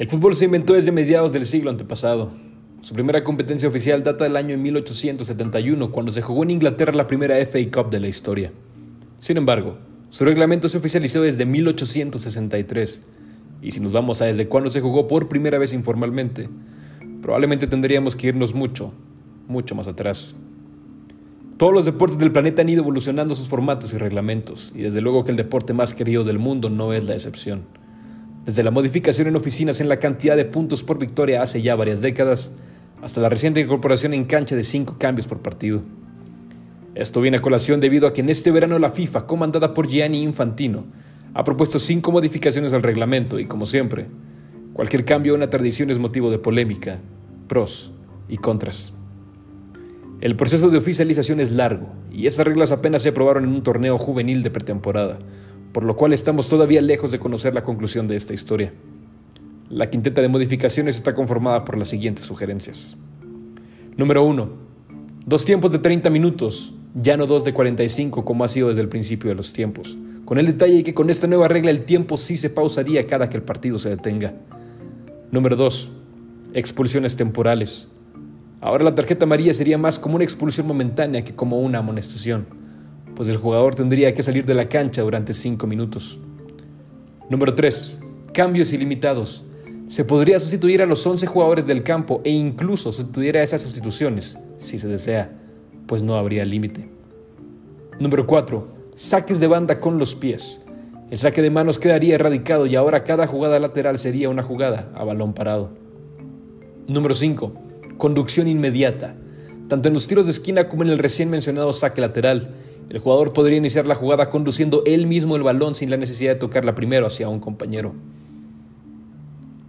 El fútbol se inventó desde mediados del siglo antepasado. Su primera competencia oficial data del año 1871, cuando se jugó en Inglaterra la primera FA Cup de la historia. Sin embargo, su reglamento se oficializó desde 1863, y si nos vamos a desde cuándo se jugó por primera vez informalmente, probablemente tendríamos que irnos mucho, mucho más atrás. Todos los deportes del planeta han ido evolucionando sus formatos y reglamentos, y desde luego que el deporte más querido del mundo no es la excepción. Desde la modificación en oficinas en la cantidad de puntos por victoria hace ya varias décadas, hasta la reciente incorporación en cancha de cinco cambios por partido. Esto viene a colación debido a que en este verano la FIFA, comandada por Gianni Infantino, ha propuesto cinco modificaciones al reglamento y, como siempre, cualquier cambio a una tradición es motivo de polémica, pros y contras. El proceso de oficialización es largo y estas reglas apenas se aprobaron en un torneo juvenil de pretemporada, por lo cual estamos todavía lejos de conocer la conclusión de esta historia. La quinteta de modificaciones está conformada por las siguientes sugerencias. Número 1. Dos tiempos de 30 minutos, ya no dos de 45 como ha sido desde el principio de los tiempos, con el detalle que con esta nueva regla el tiempo sí se pausaría cada que el partido se detenga. Número 2. Expulsiones temporales. Ahora la tarjeta amarilla sería más como una expulsión momentánea que como una amonestación pues el jugador tendría que salir de la cancha durante 5 minutos. Número 3. Cambios ilimitados. Se podría sustituir a los 11 jugadores del campo e incluso sustituir a esas sustituciones, si se desea, pues no habría límite. Número 4. Saques de banda con los pies. El saque de manos quedaría erradicado y ahora cada jugada lateral sería una jugada a balón parado. Número 5. Conducción inmediata. Tanto en los tiros de esquina como en el recién mencionado saque lateral, el jugador podría iniciar la jugada conduciendo él mismo el balón sin la necesidad de tocarla primero hacia un compañero.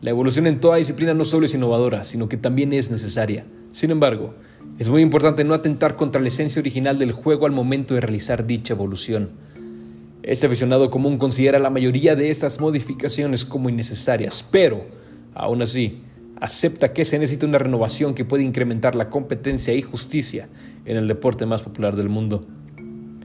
La evolución en toda disciplina no solo es innovadora, sino que también es necesaria. Sin embargo, es muy importante no atentar contra la esencia original del juego al momento de realizar dicha evolución. Este aficionado común considera la mayoría de estas modificaciones como innecesarias, pero, aún así, acepta que se necesita una renovación que puede incrementar la competencia y justicia en el deporte más popular del mundo.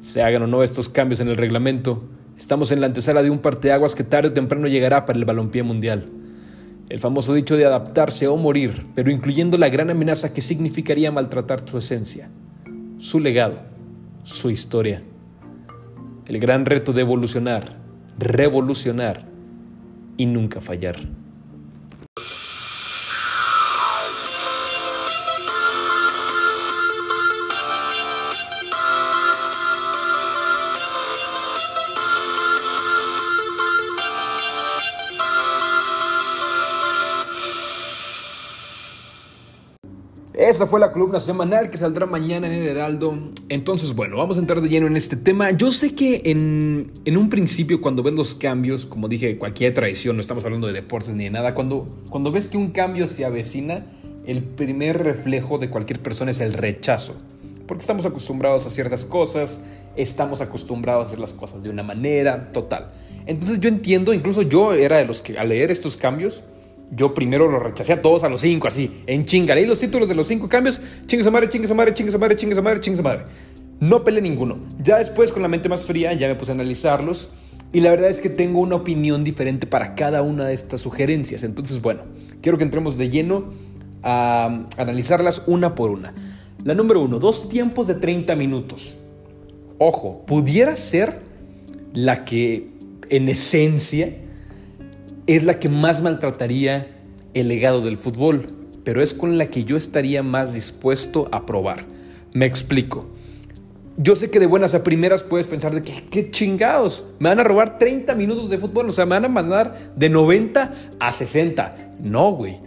Se hagan o no estos cambios en el reglamento, estamos en la antesala de un parteaguas que tarde o temprano llegará para el balompié mundial. El famoso dicho de adaptarse o morir, pero incluyendo la gran amenaza que significaría maltratar su esencia, su legado, su historia. El gran reto de evolucionar, revolucionar y nunca fallar. Esa fue la columna semanal que saldrá mañana en el Heraldo. Entonces, bueno, vamos a entrar de lleno en este tema. Yo sé que en, un principio, cuando ves los cambios, como dije, cualquier tradición, no estamos hablando de deportes ni de nada, cuando, cuando ves que un cambio se avecina, el primer reflejo de cualquier persona es el rechazo. Porque estamos acostumbrados a ciertas cosas, estamos acostumbrados a hacer las cosas de una manera, total. Entonces yo entiendo, incluso yo era de los que al leer estos cambios, yo primero los rechacé a todos a los cinco, así, en chinga. Leí los títulos de los cinco cambios, chingue madre, chingue madre, chingue madre, chingue madre, chingue madre. No peleé ninguno. Ya después, con la mente más fría, ya me puse a analizarlos. Y la verdad es que tengo una opinión diferente para cada una de estas sugerencias. Entonces, bueno, quiero que entremos de lleno a analizarlas una por una. La número uno, dos tiempos de 30 minutos. Ojo, pudiera ser la que en esencia es la que más maltrataría el legado del fútbol, pero es con la que yo estaría más dispuesto a probar. Me explico. Yo sé que de buenas a primeras puedes pensar de que qué chingados, me van a robar 30 minutos de fútbol, o sea, me van a mandar de 90 a 60. No, güey.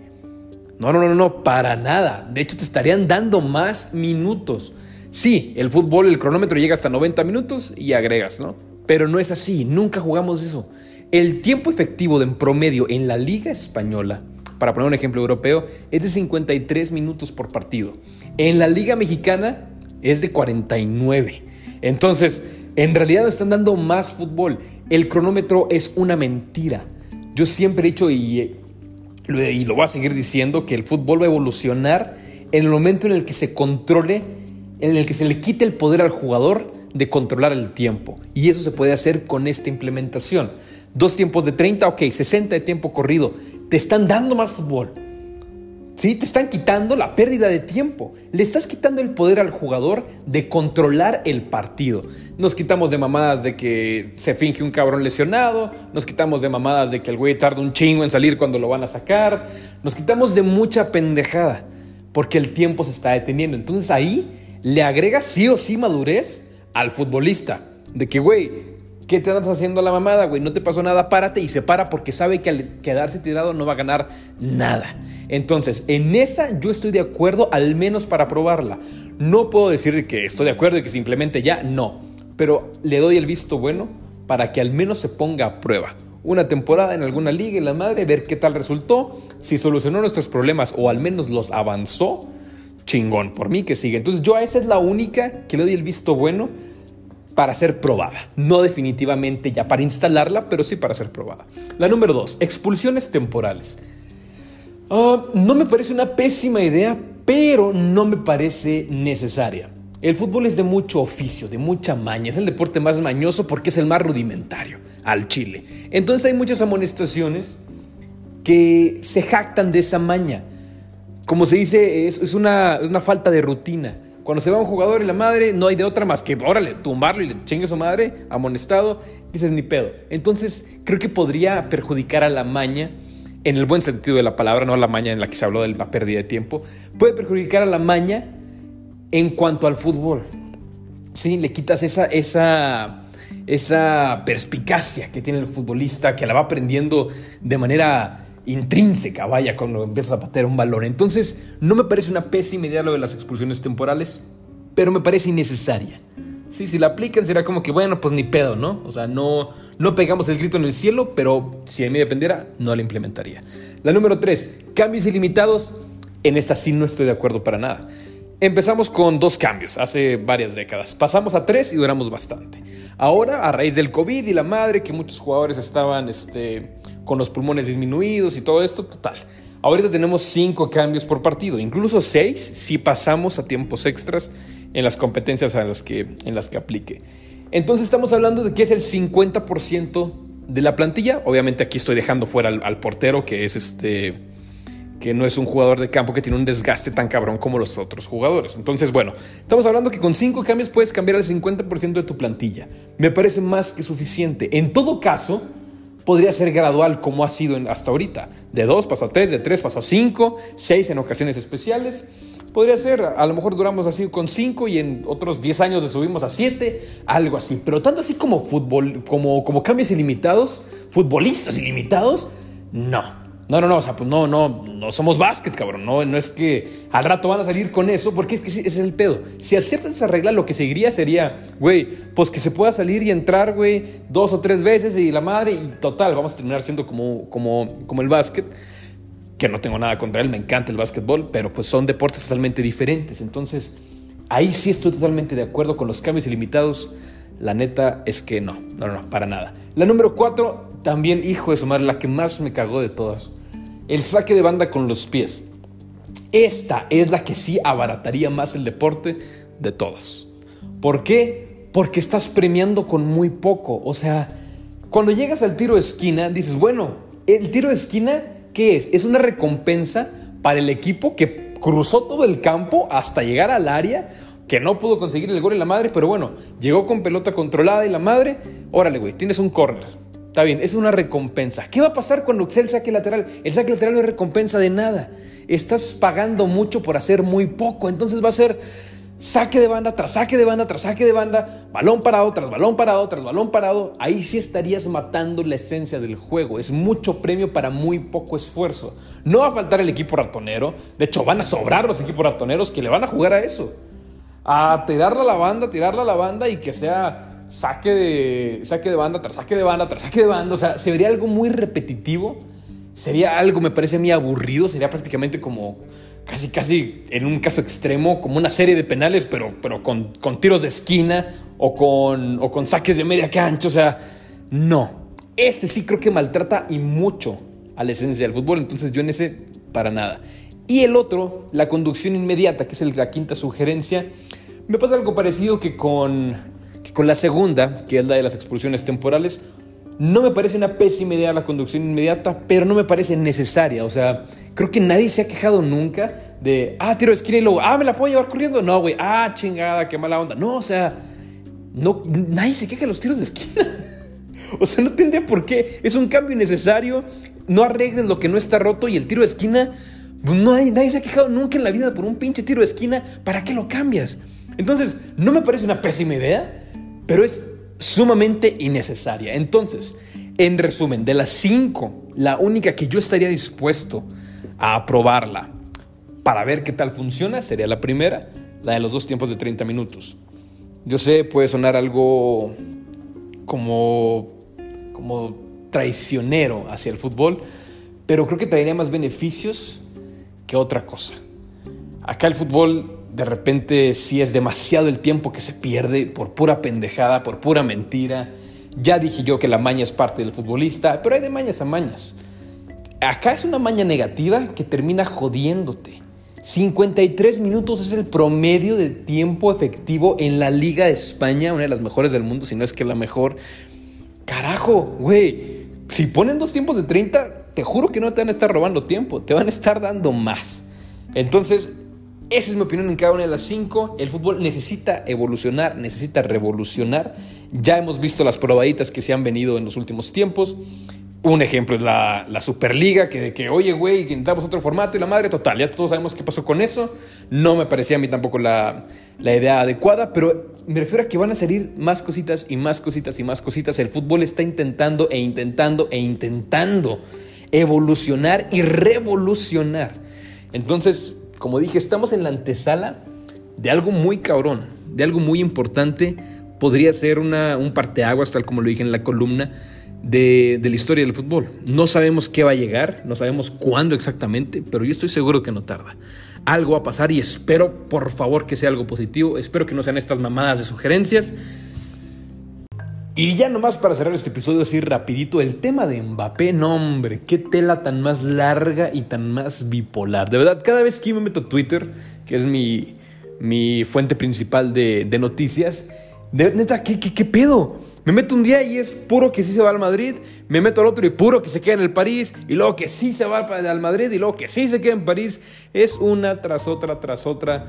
No, no, no, no, para nada. De hecho, te estarían dando más minutos. Sí, el fútbol, el cronómetro llega hasta 90 minutos y agregas, ¿no? Pero no es así, nunca jugamos eso. El tiempo efectivo en promedio en la Liga Española, para poner un ejemplo europeo, es de 53 minutos por partido. En la Liga Mexicana es de 49. Entonces, en realidad están dando más fútbol. El cronómetro es una mentira. Yo siempre he dicho y, y lo voy a seguir diciendo que el fútbol va a evolucionar en el momento en el que se controle en el que se le quite el poder al jugador de controlar el tiempo. Y eso se puede hacer con esta implementación. Dos tiempos de 30, ok, 60 de tiempo corrido. Te están dando más fútbol. Sí, te están quitando la pérdida de tiempo. Le estás quitando el poder al jugador de controlar el partido. Nos quitamos de mamadas de que se finge un cabrón lesionado. Nos quitamos de mamadas de que el güey tarda un chingo en salir cuando lo van a sacar. Nos quitamos de mucha pendejada porque el tiempo se está deteniendo. Entonces ahí le agrega sí o sí madurez al futbolista. De que, güey, ¿Qué te andas haciendo la mamada, güey? No te pasó nada, párate y se para porque sabe que al quedarse tirado no va a ganar nada. Entonces, en esa yo estoy de acuerdo, al menos para probarla. No puedo decir que estoy de acuerdo y que simplemente ya, no. Pero le doy el visto bueno para que al menos se ponga a prueba. Una temporada en alguna liga en la madre, ver qué tal resultó, si solucionó nuestros problemas o al menos los avanzó, chingón, por mí que sigue. Entonces yo a esa es la única que le doy el visto bueno para ser probada. No definitivamente ya para instalarla, pero sí para ser probada. La número dos, expulsiones temporales. Ah, no me parece una pésima idea, pero no me parece necesaria. El fútbol es de mucho oficio, de mucha maña. Es el deporte más mañoso porque es el más rudimentario al Chile. Entonces hay muchas amonestaciones que se jactan de esa maña. Como se dice, es, una, una falta de rutina. Cuando se va un jugador y la madre, no hay de otra más que, órale, tumbarlo y le chingue su madre, amonestado, dices ni pedo. Entonces, creo que podría perjudicar a la maña, en el buen sentido de la palabra, no a la maña en la que se habló de la pérdida de tiempo, puede perjudicar a la maña en cuanto al fútbol. Sí, le quitas esa, esa, esa perspicacia que tiene el futbolista, que la va aprendiendo de manera intrínseca, vaya, cuando empiezas a patear un balón. Entonces, no me parece una pésima idea lo de las expulsiones temporales, pero me parece innecesaria. Sí, si la aplican será como que, bueno, pues ni pedo, ¿no? O sea, no, no pegamos el grito en el cielo, pero si de mí dependiera, no la implementaría. La número 3, cambios ilimitados. En esta sí no estoy de acuerdo para nada. Empezamos con dos cambios hace varias décadas. Pasamos a tres y duramos bastante. Ahora, a raíz del COVID y la madre, que muchos jugadores estaban este, con los pulmones disminuidos y todo esto, total. Ahorita tenemos cinco cambios por partido, incluso seis si pasamos a tiempos extras en las competencias en las que, en las que aplique. Entonces estamos hablando de que es el 50% de la plantilla. Obviamente aquí estoy dejando fuera al, portero, que es este que no es un jugador de campo que tiene un desgaste tan cabrón como los otros jugadores. Entonces, bueno, estamos hablando que con cinco cambios puedes cambiar el 50% de tu plantilla. Me parece más que suficiente. En todo caso, podría ser gradual como ha sido hasta ahorita. De 2 paso a 3, de 3 paso a 5, 6 en ocasiones especiales. Podría ser, a lo mejor duramos así con 5 y en otros 10 años le subimos a 7, algo así. Pero tanto así como fútbol, como, como cambios ilimitados, futbolistas ilimitados, no. No, no, no, o sea, pues no, no, no somos básquet, cabrón. No, no es que al rato van a salir con eso, porque es que ese es el pedo. Si aceptan esa regla, lo que seguiría sería, güey, pues que se pueda salir y entrar, güey, dos o tres veces y la madre, y total, vamos a terminar siendo como, como, como el básquet, que no tengo nada contra él, me encanta el básquetbol, pero pues son deportes totalmente diferentes. Entonces, ahí sí estoy totalmente de acuerdo con los cambios ilimitados. La neta es que no, no, no, para nada. La número cuatro, también, hijo de su madre, la que más me cagó de todas el saque de banda con los pies. Esta es la que sí abarataría más el deporte de todas. ¿Por qué? Porque estás premiando con muy poco. O sea, cuando llegas al tiro de esquina, dices, bueno, el tiro de esquina, ¿qué es? Es una recompensa para el equipo que cruzó todo el campo hasta llegar al área, que no pudo conseguir el gol en la madre, pero bueno, llegó con pelota controlada y la madre, órale, güey, tienes un córner Está bien, es una recompensa. ¿Qué va a pasar cuando el saque lateral? El saque lateral no es recompensa de nada. Estás pagando mucho por hacer muy poco. Entonces va a ser saque de banda tras saque de banda tras saque de banda, balón parado tras balón parado tras balón parado. Ahí sí estarías matando la esencia del juego. Es mucho premio para muy poco esfuerzo. No va a faltar el equipo ratonero. De hecho, van a sobrar los equipos ratoneros que le van a jugar a eso. A tirarla a la banda, tirarla a la banda y que sea saque de, saque de banda tras saque de banda tras saque de banda. O sea, se vería algo muy repetitivo. Sería algo, me parece a mí, aburrido. Sería prácticamente como, casi, casi, en un caso extremo, como una serie de penales, pero, pero con, con tiros de esquina o con, o con saques de media cancha. O sea, no. Este sí creo que maltrata y mucho a la esencia del fútbol. Entonces yo en ese, para nada. Y el otro, la conducción inmediata, que es la quinta sugerencia Me pasa algo parecido que con, con la segunda, que es la de las expulsiones temporales. No me parece una pésima idea la conducción inmediata, pero no me parece necesaria. O sea, creo que nadie se ha quejado nunca de, ah, tiro de esquina y luego, ah, me la puedo llevar corriendo. No, güey, ah, chingada, qué mala onda. No, o sea, no, nadie se queja de los tiros de esquina. O sea, no tendría por qué. Es un cambio innecesario. No arregles lo que no está roto y el tiro de esquina. No hay, nadie se ha quejado nunca en la vida por un pinche tiro de esquina. ¿Para qué lo cambias? Entonces, no me parece una pésima idea, pero es sumamente innecesaria. Entonces, en resumen, de las cinco, la única que yo estaría dispuesto a aprobarla para ver qué tal funciona sería la primera, la de los dos tiempos de 30 minutos. Yo sé, puede sonar algo como, como traicionero hacia el fútbol, pero creo que traería más beneficios que otra cosa. Acá el fútbol de repente sí es demasiado el tiempo que se pierde por pura pendejada, por pura mentira. Ya dije yo que la maña es parte del futbolista, pero hay de mañas a mañas. Acá es una maña negativa que termina jodiéndote. 53 minutos es el promedio de tiempo efectivo en la Liga de España, una de las mejores del mundo, si no es que la mejor. Carajo, güey. Si ponen dos tiempos de 30, te juro que no te van a estar robando tiempo, te van a estar dando más. Entonces, esa es mi opinión en cada una de las cinco. El fútbol necesita evolucionar, necesita revolucionar. Ya hemos visto las probaditas que se han venido en los últimos tiempos. Un ejemplo es la, Superliga, que de que, oye, güey, intentamos otro formato y la madre total, ya todos sabemos qué pasó con eso. No me parecía a mí tampoco la, la idea adecuada, pero me refiero a que van a salir más cositas y más cositas y más cositas. El fútbol está intentando e intentando e intentando evolucionar y revolucionar. Entonces, como dije, estamos en la antesala de algo muy cabrón, de algo muy importante. Podría ser una, un parteaguas, tal como lo dije en la columna de, la historia del fútbol. No sabemos qué va a llegar, no sabemos cuándo exactamente, pero yo estoy seguro que no tarda. Algo va a pasar y espero, por favor, que sea algo positivo. Espero que no sean estas mamadas de sugerencias. Y ya nomás para cerrar este episodio así rapidito, el tema de Mbappé, no hombre, qué tela tan más larga y tan más bipolar. De verdad, cada vez que me meto a Twitter, que es mi, mi fuente principal de, noticias, de, neta, ¿qué, qué, qué pedo? Me meto un día y es puro que sí se va al Madrid, me meto al otro y puro que se queda en el París, y luego que sí se va al Madrid y luego que sí se queda en París. Es una tras otra, tras otra.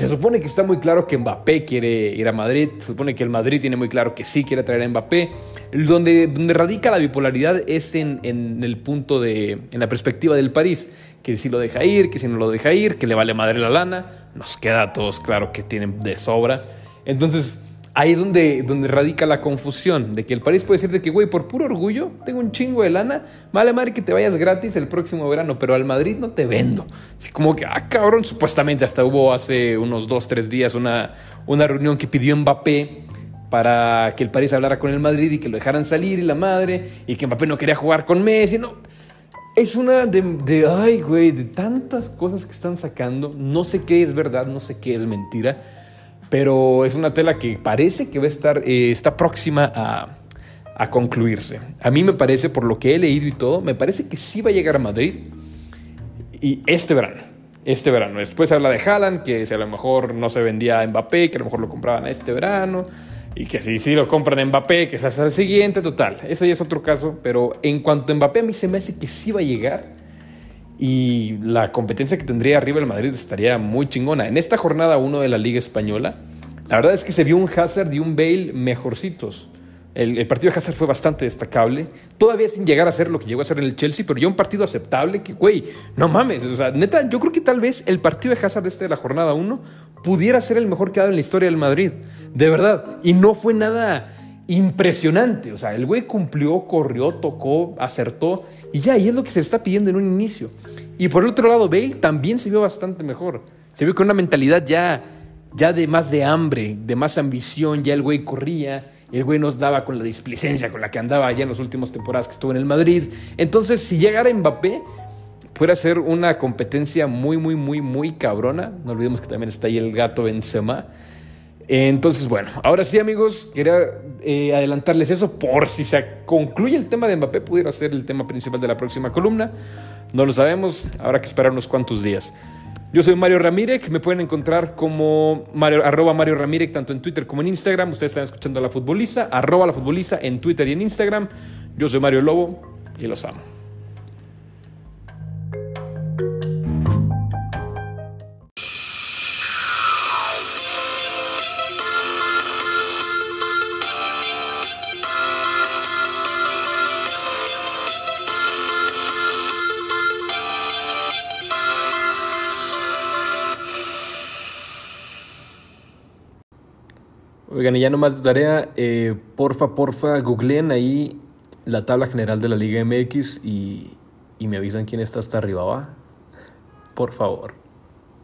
Se supone que está muy claro que Mbappé quiere ir a Madrid, se supone que el Madrid tiene muy claro que sí quiere traer a Mbappé. Donde, radica la bipolaridad es en, en el punto de, en la perspectiva del París, que si lo deja ir, que si no lo deja ir, que le vale madre la lana, nos queda a todos claro que tienen de sobra. Entonces, ahí es donde, donde radica la confusión, de que el París puede decir de que, güey, por puro orgullo, tengo un chingo de lana, vale madre que te vayas gratis el próximo verano, pero al Madrid no te vendo. Así como que, ah, cabrón, supuestamente hasta hubo hace unos dos, tres días una, una reunión que pidió Mbappé para que el París hablara con el Madrid y que lo dejaran salir y la madre, y que Mbappé no quería jugar con Messi, no. Es una de, de ay, güey, de tantas cosas que están sacando, no sé qué es verdad, no sé qué es mentira pero es una tela que parece que va a estar, eh, está próxima a, a, concluirse. A mí me parece, por lo que he leído y todo, me parece que sí va a llegar a Madrid y este verano. Este verano. Después habla de Haaland, que si a lo mejor no se vendía a Mbappé, que a lo mejor lo compraban este verano. Y que si sí lo compran a Mbappé, que es hasta el siguiente, total. Eso ya es otro caso. Pero en cuanto a Mbappé, a mí se me hace que sí va a llegar. Y la competencia que tendría arriba el Madrid estaría muy chingona. En esta jornada 1 de la Liga Española, la verdad es que se vio un Hazard y un Bale mejorcitos. El, partido de Hazard fue bastante destacable. Todavía sin llegar a ser lo que llegó a ser en el Chelsea, pero ya un partido aceptable que, güey, no mames. O sea, neta, yo creo que tal vez el partido de Hazard este de la jornada 1 pudiera ser el mejor que ha dado en la historia del Madrid. De verdad. Y no fue nada impresionante. O sea, el güey cumplió, corrió, tocó, acertó. Y ya, y es lo que se está pidiendo en un inicio. Y por el otro lado, Bale también se vio bastante mejor. Se vio con una mentalidad ya, ya de más de hambre, de más ambición. Ya el güey corría. El güey nos daba con la displicencia con la que andaba ya en las últimas temporadas que estuvo en el Madrid. Entonces, si llegara Mbappé, puede ser una competencia muy, muy, muy, muy cabrona. No olvidemos que también está ahí el gato Benzema. Entonces, bueno, ahora sí, amigos, quería eh, adelantarles eso por si se concluye el tema de Mbappé, pudiera ser el tema principal de la próxima columna. No lo sabemos, habrá que esperar unos cuantos días. Yo soy Mario Ramírez, me pueden encontrar como Mario, arroba Mario Ramírez tanto en Twitter como en Instagram. Ustedes están escuchando a la futboliza, arroba la futboliza en Twitter y en Instagram. Yo soy Mario Lobo y los amo. Oigan, y ya nomás de tarea, eh, porfa, porfa, googleen ahí la tabla general de la Liga MX y, y me avisan quién está hasta arriba, ¿va? Por favor.